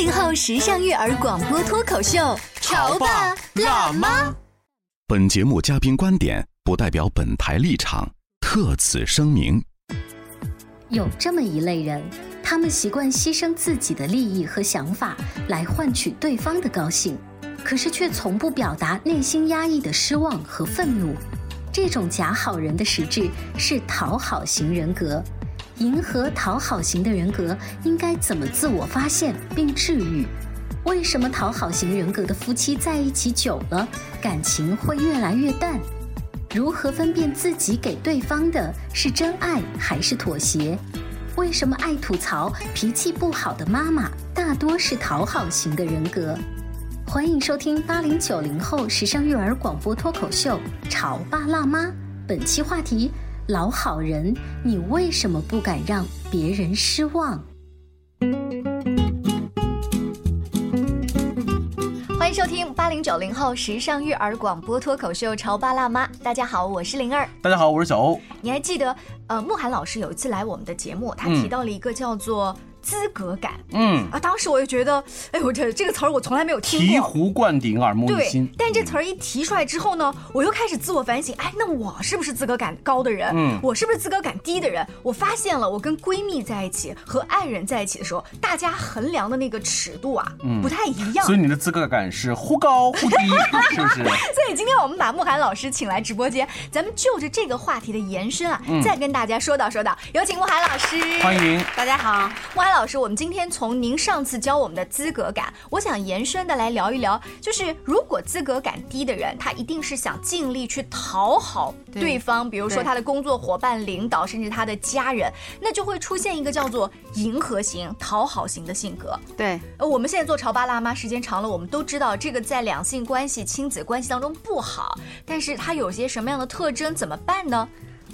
八零后时尚育儿广播脱口秀，潮爸辣妈。本节目嘉宾观点不代表本台立场，特此声明。有这么一类人，他们习惯牺牲自己的利益和想法来换取对方的高兴，可是却从不表达内心压抑的失望和愤怒。这种假好人的实质是讨好型人格。迎合讨好型的人格应该怎么自我发现并治愈？为什么讨好型人格的夫妻在一起久了，感情会越来越淡？如何分辨自己给对方的是真爱还是妥协？为什么爱吐槽、脾气不好的妈妈大多是讨好型的人格？欢迎收听八零九零后时尚育儿广播脱口秀《潮爸辣妈》，本期话题。老好人，你为什么不敢让别人失望？欢迎收听八零九零后时尚育儿广播脱口秀《潮爸辣妈》。大家好，我是灵儿。大家好，我是小欧。你还记得，呃，慕寒老师有一次来我们的节目，他提到了一个叫做。资格感，嗯啊，当时我就觉得，哎呦，这这个词儿我从来没有听过。醍醐灌顶，耳目一新。对，但这词儿一提出来之后呢，我又开始自我反省，哎，那我是不是资格感高的人？嗯，我是不是资格感低的人？我发现了，我跟闺蜜在一起和爱人在一起的时候，大家衡量的那个尺度啊，不太一样。所以你的资格感是忽高忽低，是不是？所以今天我们把慕寒老师请来直播间，咱们就着这个话题的延伸啊，再跟大家说道说道。有请慕寒老师，欢迎大家好，慕寒老师，我们今天。从您上次教我们的资格感，我想延伸的来聊一聊，就是如果资格感低的人，他一定是想尽力去讨好对方，比如说他的工作伙伴、领导，甚至他的家人，那就会出现一个叫做迎合型、讨好型的性格。对，呃，我们现在做潮爸辣妈时间长了，我们都知道这个在两性关系、亲子关系当中不好，但是它有些什么样的特征，怎么办呢？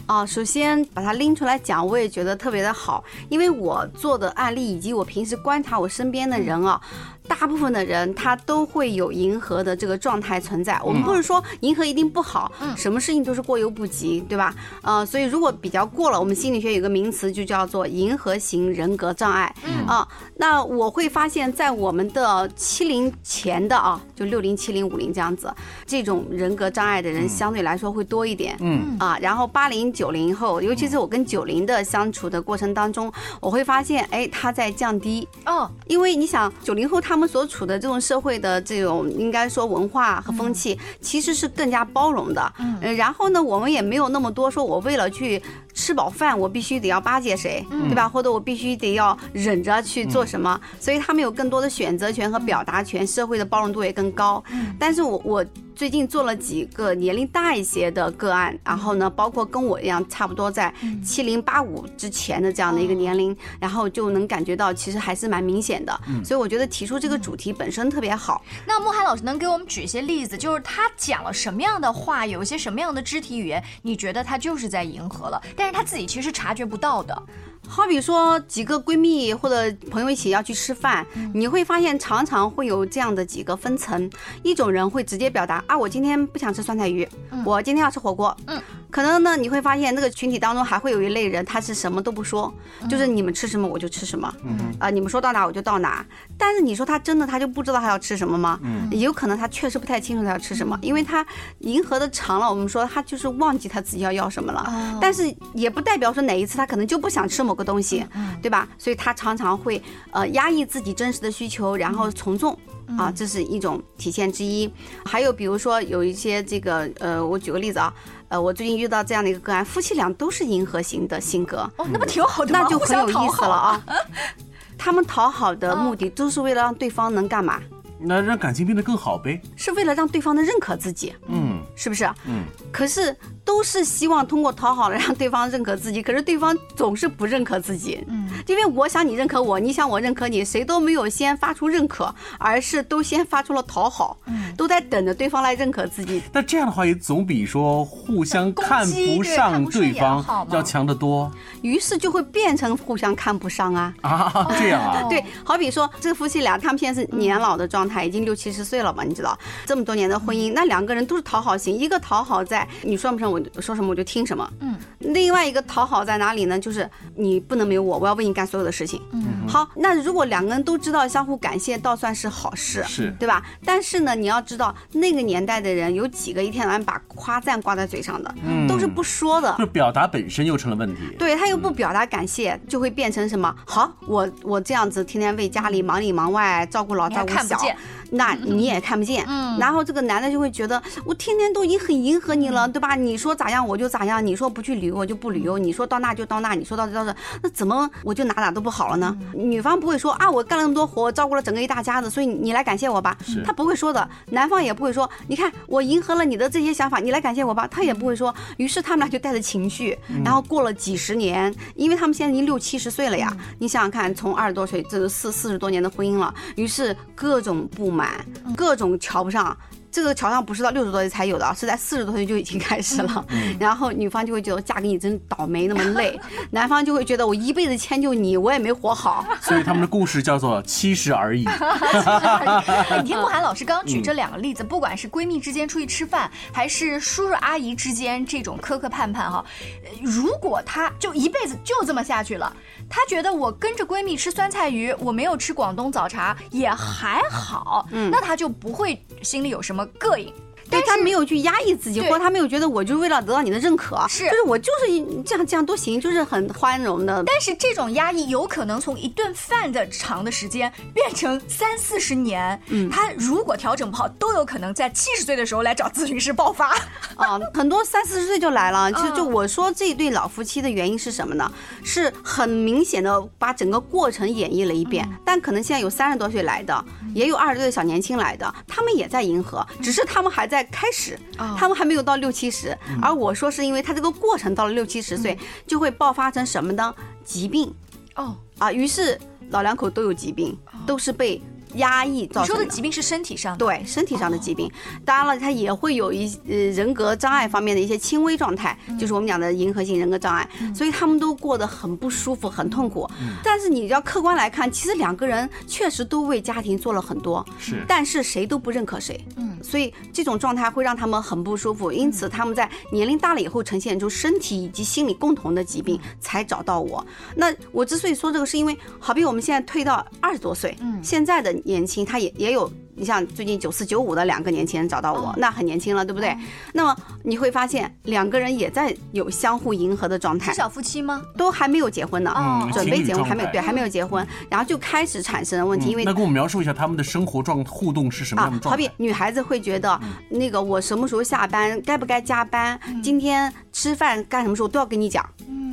啊，首先把它拎出来讲，我也觉得特别的好，因为我做的案例以及我平时观察我身边的人啊。大部分的人他都会有迎合的这个状态存在。我们不是说迎合一定不好，什么事情都是过犹不及，对吧？呃，所以如果比较过了，我们心理学有个名词就叫做迎合型人格障碍。嗯啊，那我会发现，在我们的七零前的啊，就六零、七零、五零这样子，这种人格障碍的人相对来说会多一点。嗯啊，然后八零、九零后，尤其是我跟九零的相处的过程当中，我会发现，哎，他在降低。哦，因为你想，九零后他。他们所处的这种社会的这种应该说文化和风气，其实是更加包容的。嗯，然后呢，我们也没有那么多说，我为了去吃饱饭，我必须得要巴结谁，对吧？或者我必须得要忍着去做什么，所以他们有更多的选择权和表达权，社会的包容度也更高。但是我我。最近做了几个年龄大一些的个案，然后呢，包括跟我一样差不多在七零八五之前的这样的一个年龄，然后就能感觉到其实还是蛮明显的。所以我觉得提出这个主题本身特别好。那莫涵老师能给我们举一些例子，就是他讲了什么样的话，有一些什么样的肢体语言，你觉得他就是在迎合了，但是他自己其实察觉不到的。好比说几个闺蜜或者朋友一起要去吃饭，你会发现常常会有这样的几个分层，一种人会直接表达啊，我今天不想吃酸菜鱼，我今天要吃火锅。嗯。可能呢，你会发现那个群体当中还会有一类人，他是什么都不说，就是你们吃什么我就吃什么，啊，你们说到哪我就到哪。但是你说他真的他就不知道他要吃什么吗？也有可能他确实不太清楚他要吃什么，因为他迎合的长了，我们说他就是忘记他自己要要什么了。但是也不代表说哪一次他可能就不想吃某个东西，对吧？所以他常常会呃压抑自己真实的需求，然后从众。啊，这是一种体现之一。还有比如说有一些这个呃，我举个例子啊，呃，我最近遇到这样的一个个案，夫妻俩都是迎合型的性格，哦，那不挺好的吗？那就很有意思了啊。他们讨好的目的都是为了让对方能干嘛？那让感情变得更好呗。是为了让对方能认可自己，嗯是不是？嗯，可是都是希望通过讨好来让对方认可自己，可是对方总是不认可自己。嗯，因为我想你认可我，你想我认可你，谁都没有先发出认可，而是都先发出了讨好，嗯都在等着对方来认可自己。那这样的话也总比说互相看不上对方要强得多于是就会变成互相看不上啊。啊！这样啊，对，好比说这夫妻俩，他们现在是年老的状态，已经六七十岁了嘛，你知道，这么多年的婚姻，那两个人都是讨好型，一个讨好在你算不上我说什么我就听什么，嗯，另外一个讨好在哪里呢？就是你不能没有我，我要为你干所有的事情。嗯，好，那如果两个人都知道相互感谢，倒算是好事，是对吧？但是呢，你要知道那个年代的人有几个一天到晚把夸赞挂在嘴上的，嗯都是不说的就。表达本身又成了问题。对他又不表达感谢，就会变成什么？好，我我这样子天天为家里忙里忙外，照顾老照顾小，看不见，那你也看不见。嗯然后这个男的就会觉得，我天天都已经很迎合你了，对吧？你说咋样我就咋样，你说不去旅游我就不旅游，你说到那就到那，你说到这到这，那怎么我就哪哪都不好了呢？女方不会说啊，我干了那么多活，我照顾了整个一大家子，所以你来感谢我吧是。他不会说的。男方也不会说，你看我迎合了你的这些想法，你来感谢我吧。他也不会说。于是他们俩就带着情绪，然后过了几十年，因为他们现在已经六七十岁了呀。你想想看，从二十多岁，这是四四十多年的婚姻了，于是各种不满，各种瞧不上。这个桥上不是到六十多岁才有的，是在四十多岁就已经开始了。然后女方就会觉得嫁给你真倒霉，那么累；男方就会觉得我一辈子迁就你，我也没活好。所以他们的故事叫做七十而已。哎你听慕寒老师刚刚举这两个例子，不管是闺蜜之间出去吃饭，还是叔叔阿姨之间这种磕磕绊绊哈，呃如果他就一辈子就这么下去了，他觉得我跟着闺蜜吃酸菜鱼，我没有吃广东早茶也还好，那他就不会心里有什么膈应。对他没有去压抑自己，或者他没有觉得我就是为了得到你的认可，是就是我就是这样这样都行，就是很宽容的。但是这种压抑有可能从一顿饭的长的时间变成三四十年，嗯，他如果调整不好，都有可能在七十岁的时候来找咨询师爆发。啊，很多三四十岁就来了。其实就嗯我说这一对老夫妻的原因是什么呢？是很明显的把整个过程演绎了一遍。但可能现在有三十多岁来的，也有二十多岁小年轻来的，他们也在迎合，只是他们还在开始，他们还没有到六七十。而我说是因为他这个过程到了六七十岁，就会爆发成什么呢？疾病。哦，啊，于是老两口都有疾病，都是被压抑造你成说的疾病是身体上的，对身体上的疾病，当然了，他也会有一呃人格障碍方面的一些轻微状态，就是我们讲的迎合性人格障碍，所以他们都过得很不舒服、很痛苦。但是你要客观来看，其实两个人确实都为家庭做了很多，是。但是谁都不认可谁，嗯，所以这种状态会让他们很不舒服，因此他们在年龄大了以后呈现出身体以及心理共同的疾病，才找到我。那我之所以说这个，是因为好比我们现在退到二十多岁，嗯。现在的年轻他也也有。你像最近九四九五的两个年轻人找到我，哦那很年轻了，对不对？那么你会发现两个人也在有相互迎合的状态是，小夫妻吗？都还没有结婚呢，哦准备结婚还没有对，还没有结婚，然后就开始产生问题，因为那给我们描述一下他们的生活状互动是什么样的啊，状态？好比女孩子会觉得，嗯那个我什么时候下班，该不该加班，今天吃饭干什么时候都要跟你讲，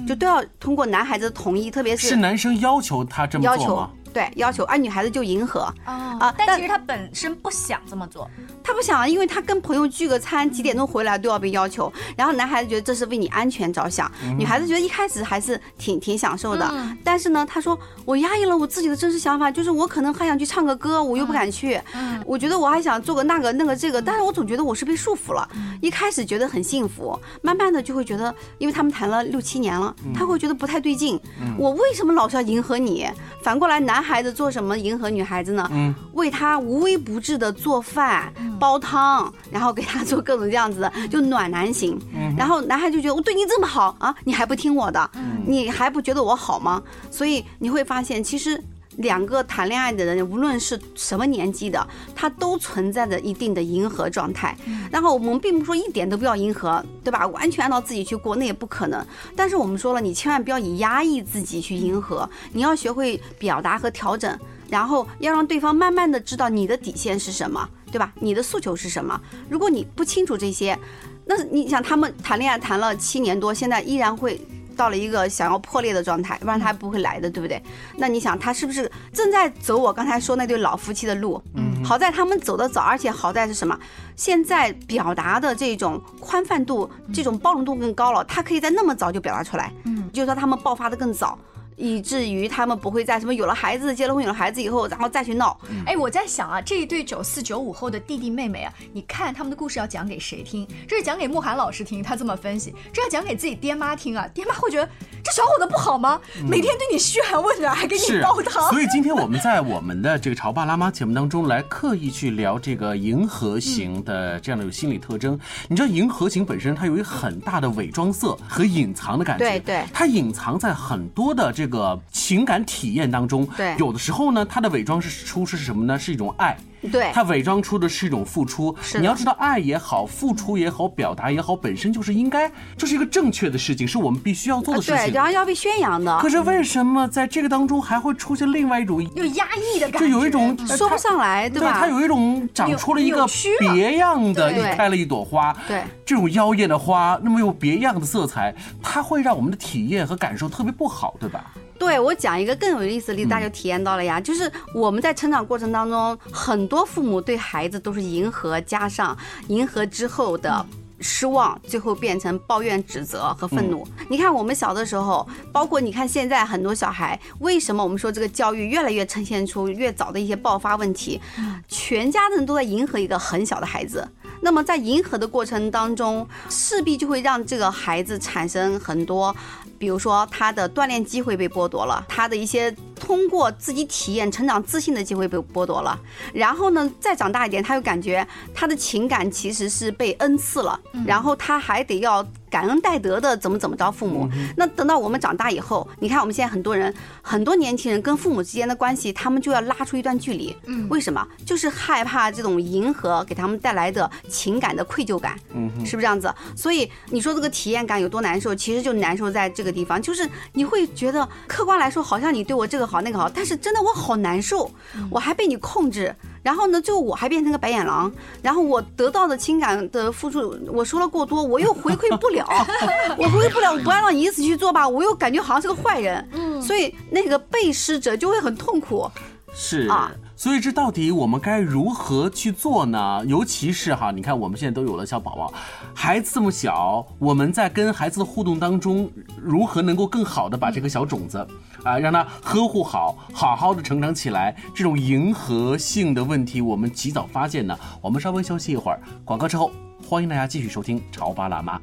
就都要通过男孩子的同意，特别是是男生要求他这么要求做吗？对要求，而女孩子就迎合。啊啊但但其实她本身不想这么做，她不想，因为她跟朋友聚个餐，几点钟回来都要被要求。然后男孩子觉得这是为你安全着想，女孩子觉得一开始还是挺挺享受的。嗯但是呢，她说我压抑了我自己的真实想法，就是我可能还想去唱个歌，我又不敢去。嗯我觉得我还想做个那个那个这个，但是我总觉得我是被束缚了。一开始觉得很幸福，慢慢的就会觉得，因为他们谈了六七年了，他会觉得不太对劲。我为什么老是要迎合你？反过来，男孩子做什么迎合女孩子呢？嗯，为她无微不至的做饭、煲汤，然后给她做各种这样子的，就暖男型。然后男孩就觉得我对你这么好啊，你还不听我的，你还不觉得我好吗？所以你会发现，其实两个谈恋爱的人，无论是什么年纪的，他都存在着一定的迎合状态。然后我们并不说一点都不要迎合，对吧？完全按照自己去过，那也不可能。但是我们说了，你千万不要以压抑自己去迎合，你要学会表达和调整，然后要让对方慢慢的知道你的底线是什么，对吧？你的诉求是什么？如果你不清楚这些，那你想他们谈恋爱谈了七年多，现在依然会。到了一个想要破裂的状态，不然他不会来的，对不对？那你想，他是不是正在走我刚才说那对老夫妻的路？嗯，好在他们走得早，而且好在是什么？现在表达的这种宽泛度、这种包容度更高了，他可以在那么早就表达出来。嗯，就是说他们爆发的更早。以至于他们不会在什么有了孩子、结了婚、有了孩子以后，然后再去闹。哎，我在想啊，这一对九四九五后的弟弟妹妹啊，你看他们的故事要讲给谁听？这是讲给慕寒老师听，他这么分析；这要讲给自己爹妈听啊，爹妈会觉得这小伙子不好吗？每天对你嘘寒问暖，还给你煲汤。所以今天我们在我们的这个潮爸辣妈节目当中来刻意去聊这个迎合型的这样的有心理特征。你知道迎合型本身它有一个很大的伪装色和隐藏的感觉，对对，它隐藏在很多的这个情。情感体验当中，对，有的时候呢，它的伪装是出是什么呢？是一种爱。对，他伪装出的是一种付出。是，你要知道，爱也好，付出也好，表达也好，本身就是应该，这是一个正确的事情，是我们必须要做的事情。对，然后要被宣扬的。可是为什么在这个当中还会出现另外一种又压抑的感觉？就有一种说不上来，对吧？它有一种长出了一个别样的，又开了一朵花。对，这种妖艳的花，那么有别样的色彩，它会让我们的体验和感受特别不好，对吧？对我讲一个更有意思的例子，大家就体验到了呀。就是我们在成长过程当中，很多父母对孩子都是迎合，加上迎合之后的失望，最后变成抱怨、指责和愤怒。你看我们小的时候，包括你看现在很多小孩，为什么我们说这个教育越来越呈现出越早的一些爆发问题？全家人都在迎合一个很小的孩子。那么在迎合的过程当中，势必就会让这个孩子产生很多。比如说，他的锻炼机会被剥夺了，他的一些通过自己体验成长自信的机会被剥夺了。然后呢，再长大一点，他又感觉他的情感其实是被恩赐了，然后他还得要。感恩戴德的怎么怎么着父母？那等到我们长大以后，你看我们现在很多人，很多年轻人跟父母之间的关系，他们就要拉出一段距离。嗯，为什么？就是害怕这种迎合给他们带来的情感的愧疚感。嗯，是不是这样子？所以你说这个体验感有多难受？其实就难受在这个地方，就是你会觉得客观来说，好像你对我这个好那个好，但是真的我好难受，我还被你控制。然后呢，就我还变成个白眼狼，然后我得到的情感的付出，我说了过多，我又回馈不了，我回馈不了，我不按照你意思去做吧，我又感觉好像是个坏人，嗯，所以那个被施者就会很痛苦，是啊。所以这到底我们该如何去做呢？尤其是哈，你看我们现在都有了小宝宝，孩子这么小，我们在跟孩子的互动当中，如何能够更好的把这个小种子啊，让他呵护好，好好的成长起来？这种迎合性的问题，我们及早发现呢？我们稍微休息一会儿，广告之后，欢迎大家继续收听《潮爸辣妈》。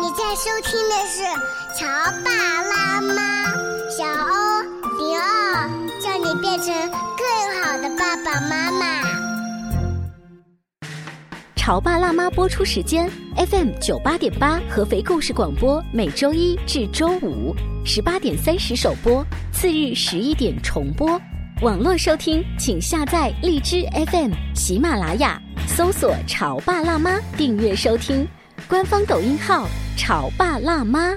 你在收听的是《潮爸辣妈》，小欧零二，叫你变成。更好的爸爸妈妈，潮爸辣妈播出时间：FM 九八点八合肥故事广播，每周一至周五十八点三十首播，次日十一点重播。网络收听，请下载荔枝 FM、喜马拉雅，搜索“潮爸辣妈”，订阅收听。官方抖音号“潮爸辣妈”。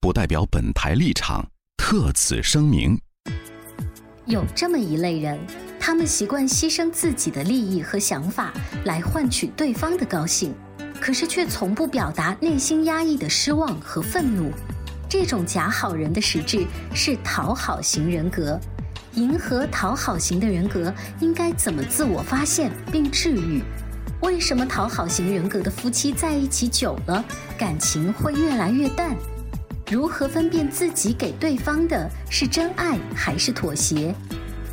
不代表本台立场，特此声明。有这么一类人，他们习惯牺牲自己的利益和想法来换取对方的高兴，可是却从不表达内心压抑的失望和愤怒。这种假好人的实质是讨好型人格。迎合讨好型的人格应该怎么自我发现并治愈？为什么讨好型人格的夫妻在一起久了，感情会越来越淡？如何分辨自己给对方的是真爱还是妥协？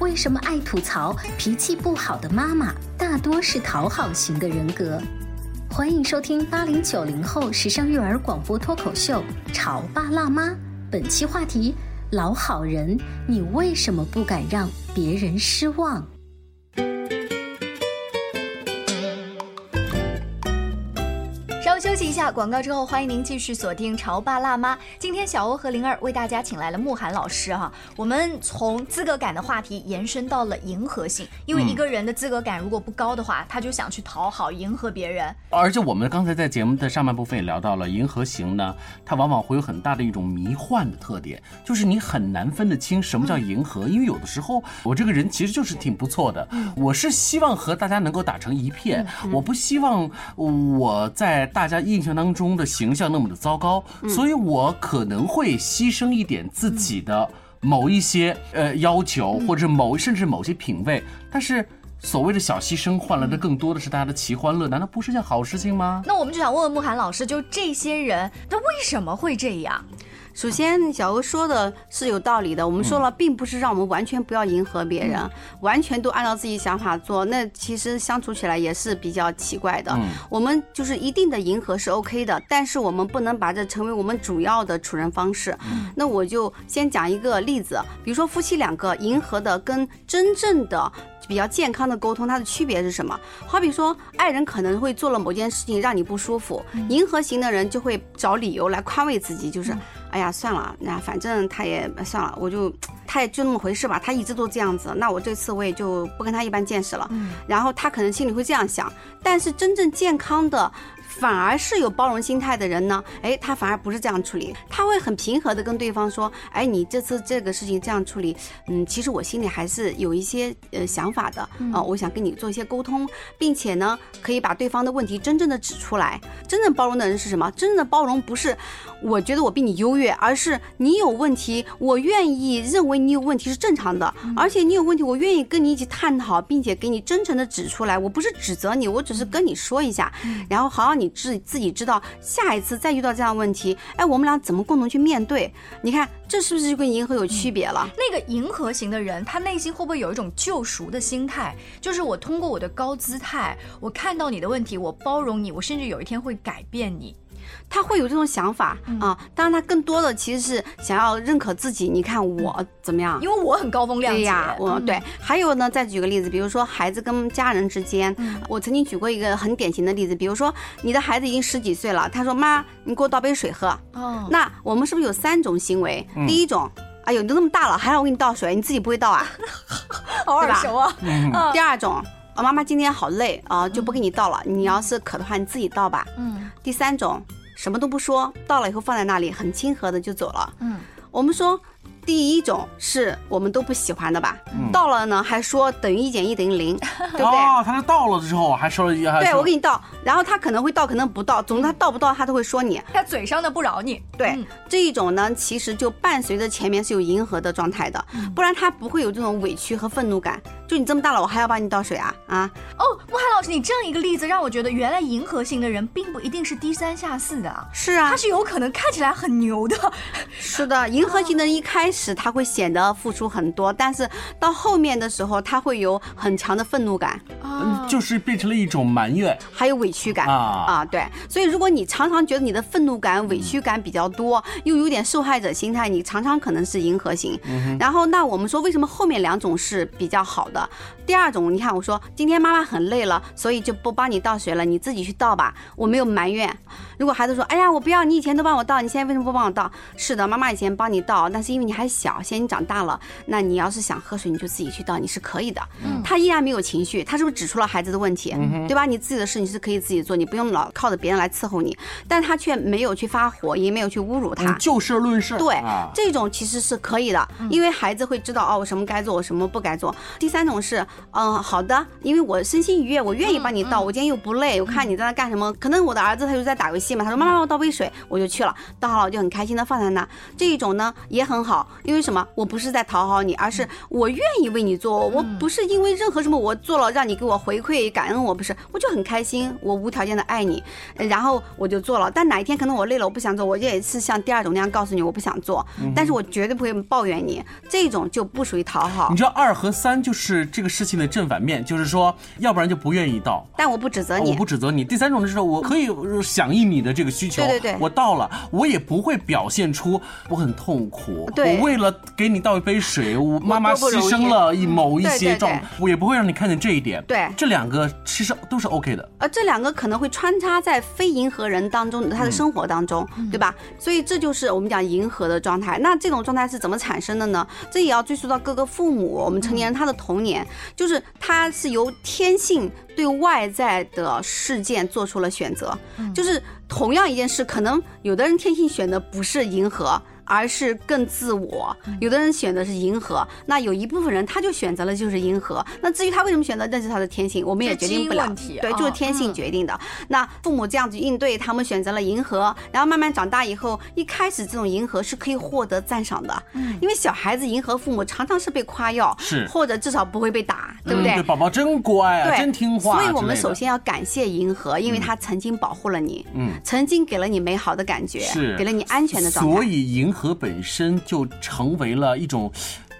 为什么爱吐槽、脾气不好的妈妈大多是讨好型的人格？欢迎收听八零九零后时尚育儿广播脱口秀《潮爸辣妈》，本期话题：老好人，你为什么不敢让别人失望？稍休息一下，广告之后欢迎您继续锁定《潮爸辣妈》。今天小欧和灵儿为大家请来了慕寒老师哈。我们从资格感的话题延伸到了迎合性，因为一个人的资格感如果不高的话，他就想去讨好、迎合别人。而且我们刚才在节目的上半部分也聊到了，迎合型呢，它往往会有很大的一种迷幻的特点，就是你很难分得清什么叫迎合，因为有的时候我这个人其实就是挺不错的，我是希望和大家能够打成一片，我不希望我在大家印象当中的形象那么的糟糕，所以我可能会牺牲一点自己的某一些呃要求，或者某甚至某些品味，但是。所谓的小牺牲换来的更多的是大家的齐欢乐，难道不是件好事情吗？那我们就想问问慕寒老师，就这些人，他为什么会这样？首先，小欧说的是有道理的。我们说了，并不是让我们完全不要迎合别人，完全都按照自己想法做，那其实相处起来也是比较奇怪的。我们就是一定的迎合是 OK 的，但是我们不能把这成为我们主要的处人方式。那我就先讲一个例子，比如说夫妻两个迎合的跟真正的。比较健康的沟通，它的区别是什么？好比说，爱人可能会做了某件事情让你不舒服，迎合型的人就会找理由来宽慰自己，就是，哎呀，算了，那反正他也算了，我就他也就那么回事吧，他一直都这样子，那我这次我也就不跟他一般见识了。然后他可能心里会这样想，但是真正健康的。反而是有包容心态的人呢，哎，他反而不是这样处理，他会很平和的跟对方说，哎，你这次这个事情这样处理，嗯，其实我心里还是有一些呃想法的啊，我想跟你做一些沟通，并且呢，可以把对方的问题真正的指出来。真正包容的人是什么？真正的包容不是我觉得我比你优越，而是你有问题，我愿意认为你有问题是正常的，而且你有问题，我愿意跟你一起探讨，并且给你真诚的指出来。我不是指责你，我只是跟你说一下，然后好好你。你自自己知道，下一次再遇到这样的问题，哎，我们俩怎么共同去面对？你看，这是不是就跟银河有区别了？那个银河型的人，他内心会不会有一种救赎的心态？就是我通过我的高姿态，我看到你的问题，我包容你，我甚至有一天会改变你。他会有这种想法啊，当然他更多的其实是想要认可自己。你看我怎么样？因为我很高风亮节。对呀，我对。还有呢，再举个例子，比如说孩子跟家人之间，我曾经举过一个很典型的例子，比如说你的孩子已经十几岁了，他说妈，你给我倒杯水喝。哦。那我们是不是有三种行为？第一种，哎呦，你都那么大了，还让我给你倒水，你自己不会倒啊？好耳熟啊。嗯。第二种，啊，妈妈今天好累啊，就不给你倒了。你要是渴的话，你自己倒吧。嗯。第三种。什么都不说，到了以后放在那里，很亲和的就走了。嗯，我们说。第一种是我们都不喜欢的吧？到了呢，还说等于一减一等于零，对不对？哦，他是到了之后还说了一，对我给你倒，然后他可能会到，可能不到，总之他到不到他都会说你，他嘴上的不饶你。对，这一种呢，其实就伴随着前面是有迎合的状态的，不然他不会有这种委屈和愤怒感。就你这么大了，我还要帮你倒水啊啊！哦，穆涵老师，你这样一个例子让我觉得，原来迎合型的人并不一定是低三下四的。是啊，他是有可能看起来很牛的。是的，迎合型的人一开始他会显得付出很多，但是到后面的时候他会有很强的愤怒感，嗯，就是变成了一种埋怨，还有委屈感啊啊，对。所以如果你常常觉得你的愤怒感、委屈感比较多，又有点受害者心态，你常常可能是迎合型。然后那我们说为什么后面两种是比较好？的第二种，你看我说今天妈妈很累了，所以就不帮你倒水了，你自己去倒吧。我没有埋怨。如果孩子说，哎呀，我不要，你以前都帮我倒，你现在为什么不帮我倒？是的，妈妈以前帮你倒，但是因为你还小，现在你长大了，那你要是想喝水，你就自己去倒，你是可以的。嗯，他依然没有情绪，他是不是指出了孩子的问题？对吧？你自己的事你是可以自己做，你不用老靠着别人来伺候你。但他却没有去发火，也没有去侮辱他，就事论事。对，这种其实是可以的，因为孩子会知道哦，我什么该做，我什么不该做。第三种是。嗯，好的，因为我身心愉悦，我愿意帮你倒。我今天又不累，我看你在那干什么？可能我的儿子他就在打游戏。戏嘛，他说妈妈我倒杯水，我就去了，倒好了我就很开心的放在那。这一种呢也很好，因为什么？我不是在讨好你，而是我愿意为你做，我不是因为任何什么我做了让你给我回馈感恩，我不是，我就很开心，我无条件的爱你，然后我就做了。但哪一天可能我累了，我不想做，我也是像第二种那样告诉你我不想做，但是我绝对不会抱怨你，这种就不属于讨好。你知道二和三就是这个事情的正反面，就是说，要不然就不愿意到，但我不指责你，我不指责你。第三种就是我可以响应你的这个需求，对对对，我到了，我也不会表现出我很痛苦，对我为了给你倒一杯水，我妈妈牺牲了一某一些状，我也不会让你看见这一点。对，这两个其实都是 OK 的。呃，这两个可能会穿插在非银河人当中他的生活当中，对吧？所以这就是我们讲银河的状态。那这种状态是怎么产生的呢？这也要追溯到各个父母，我们成年人他的童年，就是他是由天性对外在的事件做出了选择，就是同样一件事，可能有的人天性选的不是银河。而是更自我，有的人选的是迎合，那有一部分人他就选择了就是迎合。那至于他为什么选择，那是他的天性，我们也决定不了。对，就是天性决定的。那父母这样子应对，他们选择了迎合，然后慢慢长大以后，一开始这种迎合是可以获得赞赏的，因为小孩子迎合父母常常是被夸耀，是或者至少不会被打，对不对？宝宝真乖啊，真听话。所以我们首先要感谢迎合，因为他曾经保护了你，嗯，曾经给了你美好的感觉，是给了你安全的状态。所以迎。和本身就成为了一种。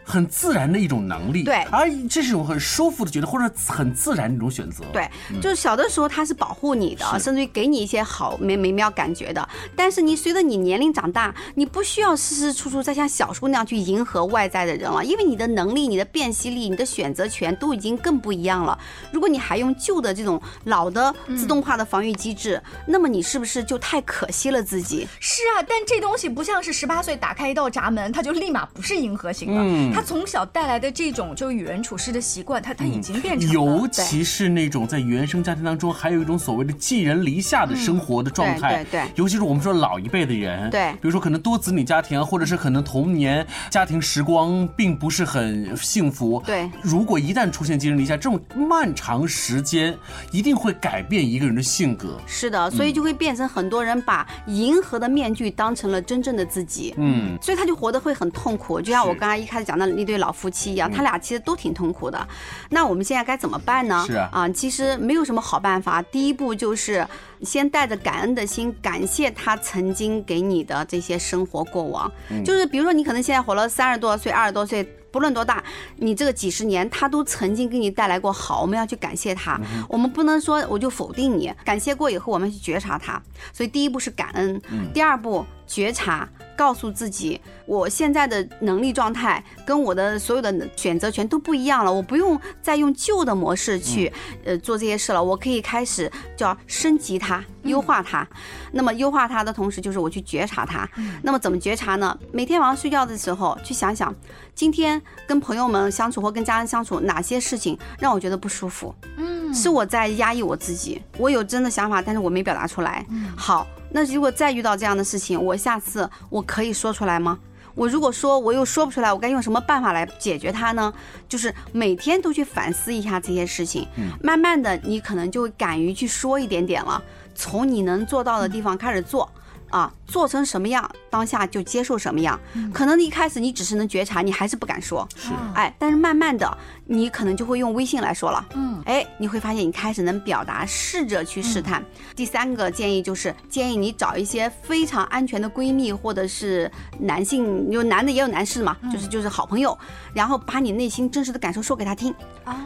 很自然的一种能力，对，而这是一种很舒服的觉得，或者很自然的一种选择，对，就是小的时候它是保护你的，甚至于给你一些好美美妙感觉的。但是你随着你年龄长大，你不需要时时处处再像小时候那样去迎合外在的人了，因为你的能力、你的辨析力、你的选择权都已经更不一样了。如果你还用旧的这种老的自动化的防御机制，那么你是不是就太可惜了自己？是啊，但这东西不像是十八岁打开一道闸门，它就立马不是迎合型了。他从小带来的这种就与人处事的习惯，他他已经变成，尤其是那种在原生家庭当中，还有一种所谓的寄人篱下的生活的状态。对对。尤其是我们说老一辈的人，对，比如说可能多子女家庭，或者是可能童年家庭时光并不是很幸福。对。如果一旦出现寄人篱下，这种漫长时间一定会改变一个人的性格。是的，所以就会变成很多人把迎合的面具当成了真正的自己。嗯。所以他就活得会很痛苦，就像我刚才一开始讲的那对老。老夫妻一样，他俩其实都挺痛苦的。那我们现在该怎么办呢？是啊，其实没有什么好办法。第一步就是先带着感恩的心，感谢他曾经给你的这些生活过往。就是比如说，你可能现在活了三十多岁、二十多岁，不论多大，你这个几十年，他都曾经给你带来过好，我们要去感谢他。我们不能说我就否定你，感谢过以后，我们去觉察他。所以第一步是感恩，第二步觉察。告诉自己，我现在的能力状态跟我的所有的选择权都不一样了，我不用再用旧的模式去呃做这些事了，我可以开始叫升级它、优化它。那么优化它的同时，就是我去觉察它。那么怎么觉察呢？每天晚上睡觉的时候去想想，今天跟朋友们相处或跟家人相处，哪些事情让我觉得不舒服？嗯，是我在压抑我自己，我有真的想法，但是我没表达出来。好。那如果再遇到这样的事情，我下次我可以说出来吗？我如果说我又说不出来，我该用什么办法来解决它呢？就是每天都去反思一下这些事情，慢慢的你可能就会敢于去说一点点了，从你能做到的地方开始做。啊，做成什么样，当下就接受什么样。可能一开始你只是能觉察，你还是不敢说。是，哎，但是慢慢的，你可能就会用微信来说了。嗯，哎，你会发现你开始能表达，试着去试探。第三个建议就是建议你找一些非常安全的闺蜜，或者是男性，有男的也有男士嘛，就是就是好朋友，然后把你内心真实的感受说给他听。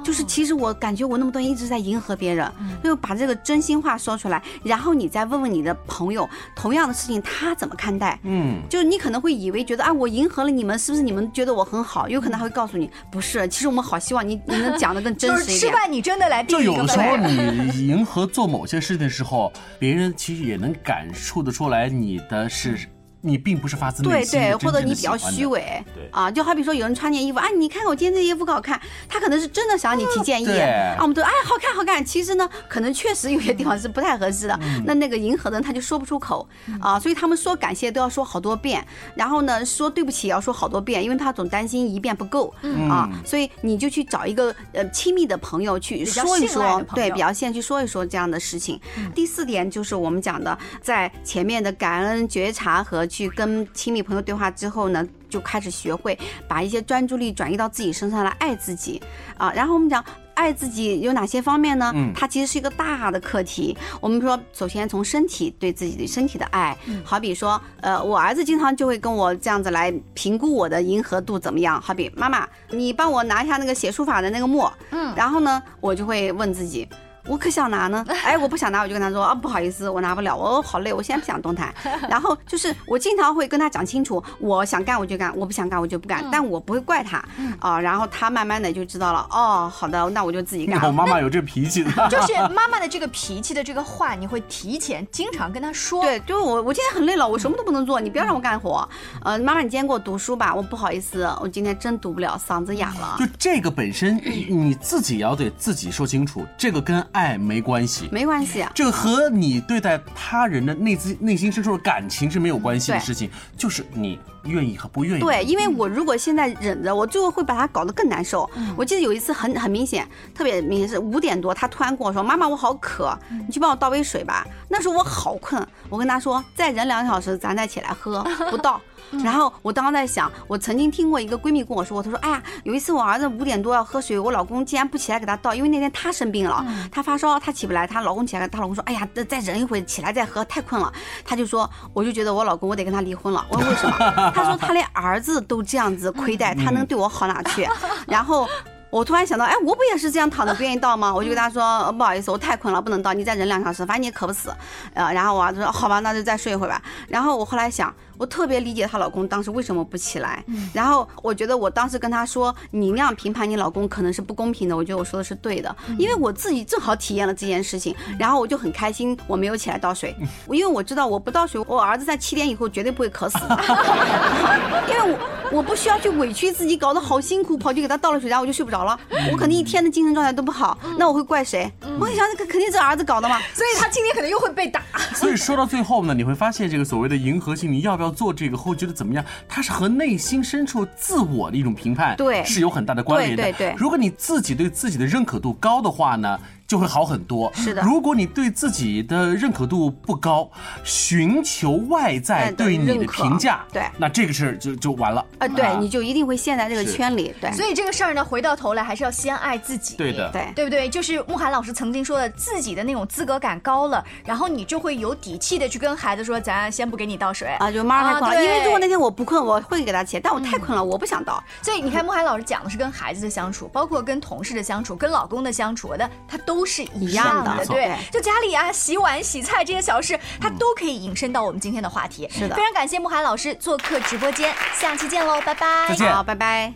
就是其实我感觉我那么多年一直在迎合别人，就把这个真心话说出来，然后你再问问你的朋友，同样的事情他怎么看待？嗯，就是你可能会以为觉得啊，我迎合了你们，是不是你们觉得我很好？有可能还会告诉你，不是，其实我们好希望你你能讲的更真实一点。吃饭你真的来就有的时候你迎合做某些事情的时候，别人其实也能感受得出来你的是。你并不是发自内心对对，心的或者你比较虚伪，对。啊，就好比说有人穿件衣服，啊，你看看我今天这衣服好看，他可能是真的想让你提建议，对。啊，我们都哎好看好看，其实呢，可能确实有些地方是不太合适的，嗯。那那个迎合的人他就说不出口啊，所以他们说感谢都要说好多遍，然后呢说对不起也要说好多遍，因为他总担心一遍不够嗯啊，所以你就去找一个呃亲密的朋友去说一说对，友比较现去说一说这样的事情。第四点就是我们讲的，在前面的感恩、觉察和去跟亲密朋友对话之后呢，就开始学会把一些专注力转移到自己身上来爱自己啊。然后我们讲。爱自己有哪些方面呢？嗯它其实是一个大的课题。我们说，首先从身体对自己的身体的爱，好比说，呃，我儿子经常就会跟我这样子来评估我的迎合度怎么样。好比妈妈，你帮我拿一下那个写书法的那个墨，嗯然后呢，我就会问自己。我可想拿呢，哎，我不想拿，我就跟他说啊，不好意思，我拿不了，我好累，我现在不想动弹。然后就是我经常会跟他讲清楚，我想干我就干，我不想干我就不干，但我不会怪他啊。然后他慢慢的就知道了，哦，好的，那我就自己干。我妈妈有这脾气的，就是妈妈的这个脾气的这个话，你会提前经常跟他说。对，就是我，我今天很累了，我什么都不能做，你不要让我干活。呃，妈妈，你今天给我读书吧，我不好意思，我今天真读不了，嗓子哑了。就这个本身你自己也要对自己说清楚，这个跟爱没关系。没关系啊，这个和你对待他人的内自内心深处的感情是没有关系的事情，就是你愿意和不愿意。对，因为我如果现在忍着，我最后会把他搞得更难受。我记得有一次很很明显，特别明显是五点多，他突然跟我说：“妈妈，我好渴，你去帮我倒杯水吧。”那时候我好困，我跟他说：“再忍两个小时，咱再起来喝。”不倒。然后我当时在想，我曾经听过一个闺蜜跟我说，她说：“哎呀，有一次我儿子五点多要喝水，我老公竟然不起来给他倒，因为那天他生病了，他发烧，他起不来，她老公起来，她老公说：‘哎呀，再再忍一会，起来再喝，太困了。’她就说，我就觉得我老公我得跟他离婚了。我说为什么？她说他连儿子都这样子亏待，他能对我好哪去？然后。我突然想到，哎，我不也是这样躺着不愿意到吗？我就跟他说，呃不好意思，我太困了，不能到，你再忍两小时，反正你也渴不死。呃，然后我儿子说，好吧，那就再睡一会儿吧。然后我后来想，我特别理解她老公当时为什么不起来。然后我觉得我当时跟她说，你那样评判你老公可能是不公平的。我觉得我说的是对的，因为我自己正好体验了这件事情，然后我就很开心，我没有起来倒水，因为我知道我不倒水，我儿子在七点以后绝对不会渴死的，因为我我不需要去委屈自己，搞得好辛苦，跑去给他倒了水，然后我就睡不着了，我肯定一天的精神状态都不好，那我会怪谁？我想这肯定是儿子搞的嘛，所以他今天可能又会被打。所以说到最后呢，你会发现这个所谓的迎合性，你要不要做这个，后觉得怎么样，它是和内心深处自我的一种评判，对是有很大的关联的。对对对如果你自己对自己的认可度高的话呢？就会好很多。是的如果你对自己的认可度不高，寻求外在哎对对你的评价，对那这个事儿就就完了。啊，对，啊你就一定会陷在这个圈里，对。所以这个事儿呢，回到头来还是要先爱自己。对的对对不对？就是慕寒老师曾经说的，自己的那种资格感高了，然后你就会有底气的去跟孩子说，咱先不给你倒水啊，就妈妈太困了，对因为如果那天我不困，我会给他钱，但我太困了，我不想倒。所以你看，慕寒老师讲的是跟孩子的相处，包括跟同事的相处、跟老公的相处的，他都是一样的，样的对对。就家里啊，洗碗、洗菜这些小事，它都可以引申到我们今天的话题。是的非常感谢慕寒老师做客直播间，下期见喽，拜拜。再见好，拜拜。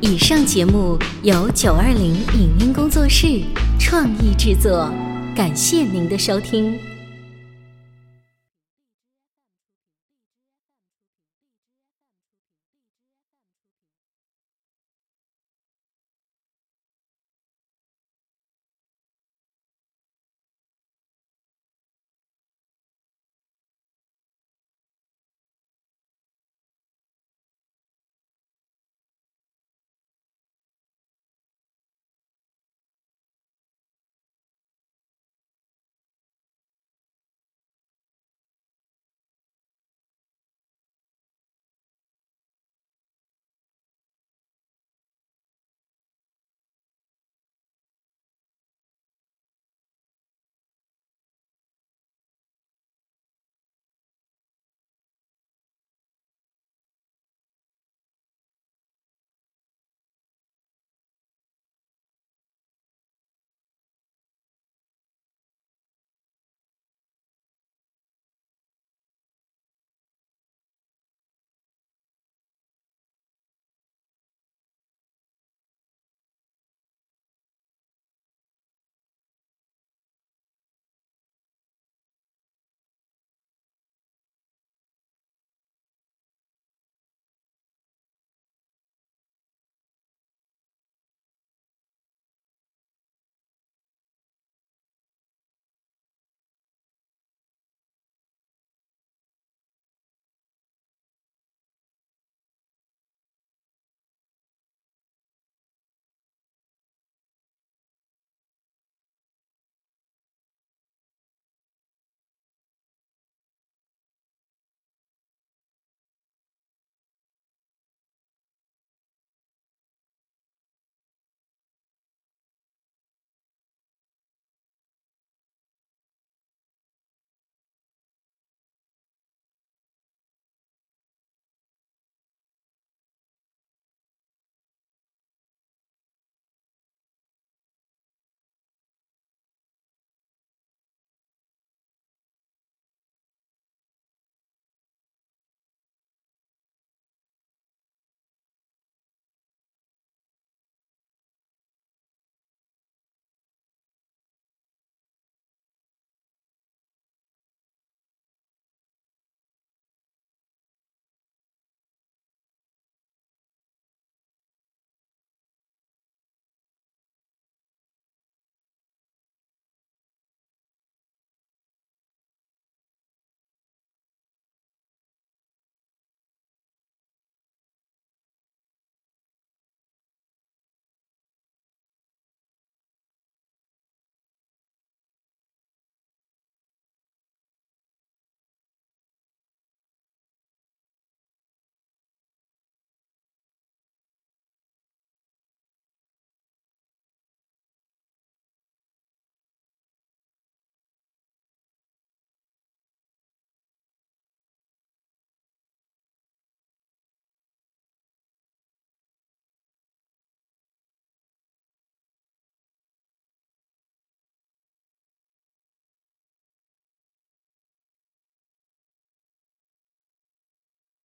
以上节目由九二零影音工作室创意制作，感谢您的收听。